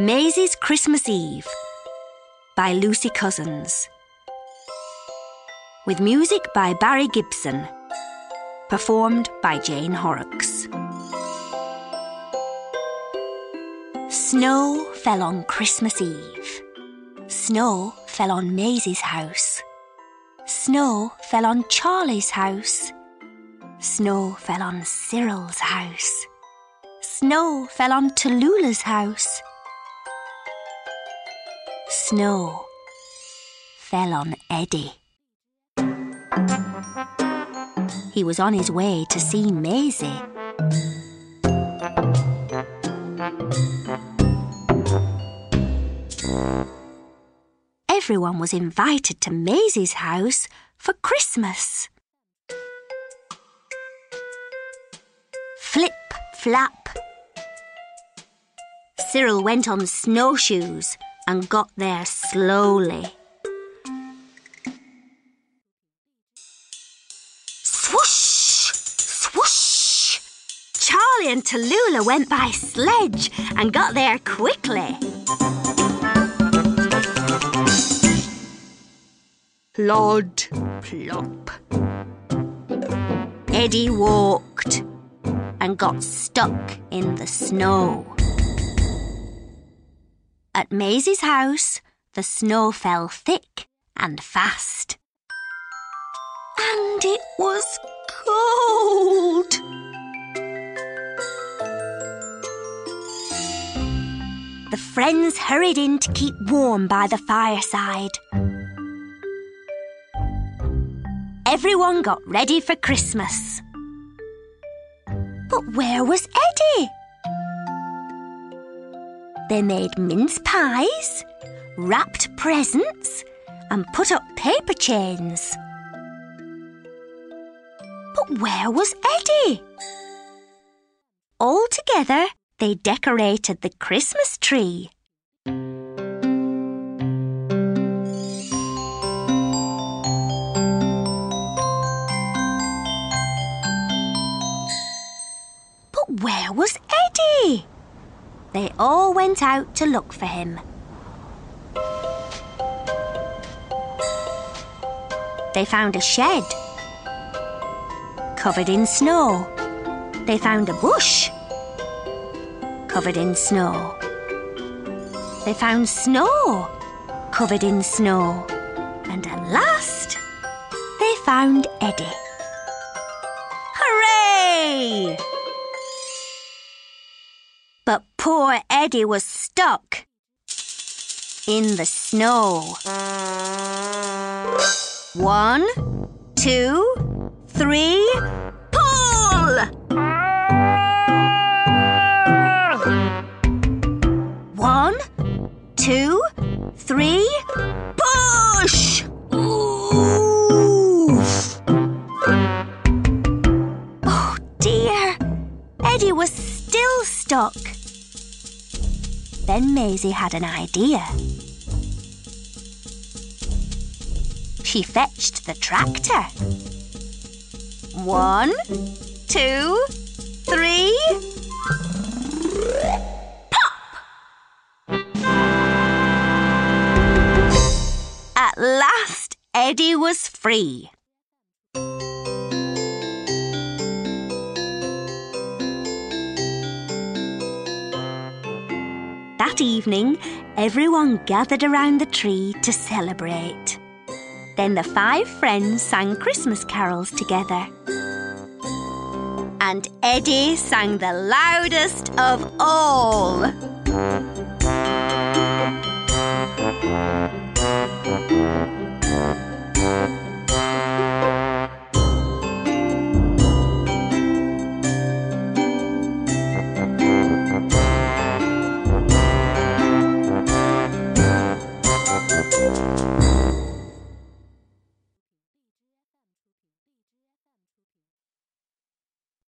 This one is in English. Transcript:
Maisy's Christmas Eve by Lucy Cousins. With music by Barry Gibson. Performed by Jane Horrocks. Snow fell on Christmas Eve. Snow fell on Maisy's house. Snow fell on Charlie's house. Snow fell on Cyril's house. Snow fell on Tallulah's house. Snow fell on Eddie. He was on his way to see Maisy. Everyone was invited to Maisy's house for Christmas. Flip, flap. Cyril went on snowshoes and got there slowly. Swoosh! Swoosh! Charlie and Tallulah went by sledge and got there quickly. Plod, plop. Eddie walked and got stuck in the snow. At Maisy's house, the snow fell thick and fast. And it was cold. The friends hurried in to keep warm by the fireside. Everyone got ready for Christmas. But where was Eddie? They made mince pies, wrapped presents, and put up paper chains. But where was Eddie? All together, they decorated the Christmas tree. They all went out to look for him. They found a shed covered in snow. They found a bush covered in snow. They found snow covered in snow. And at last, they found Eddie. Hooray! Poor Eddie was stuck in the snow. One, two, three, pull! One, two, three, push! Oof! Oh dear, Eddie was still stuck. Then Maisy had an idea. She fetched the tractor. One, two, three. Pop! At last, Eddie was free. That evening, everyone gathered around the tree to celebrate. Then the five friends sang Christmas carols together. And Eddie sang the loudest of all.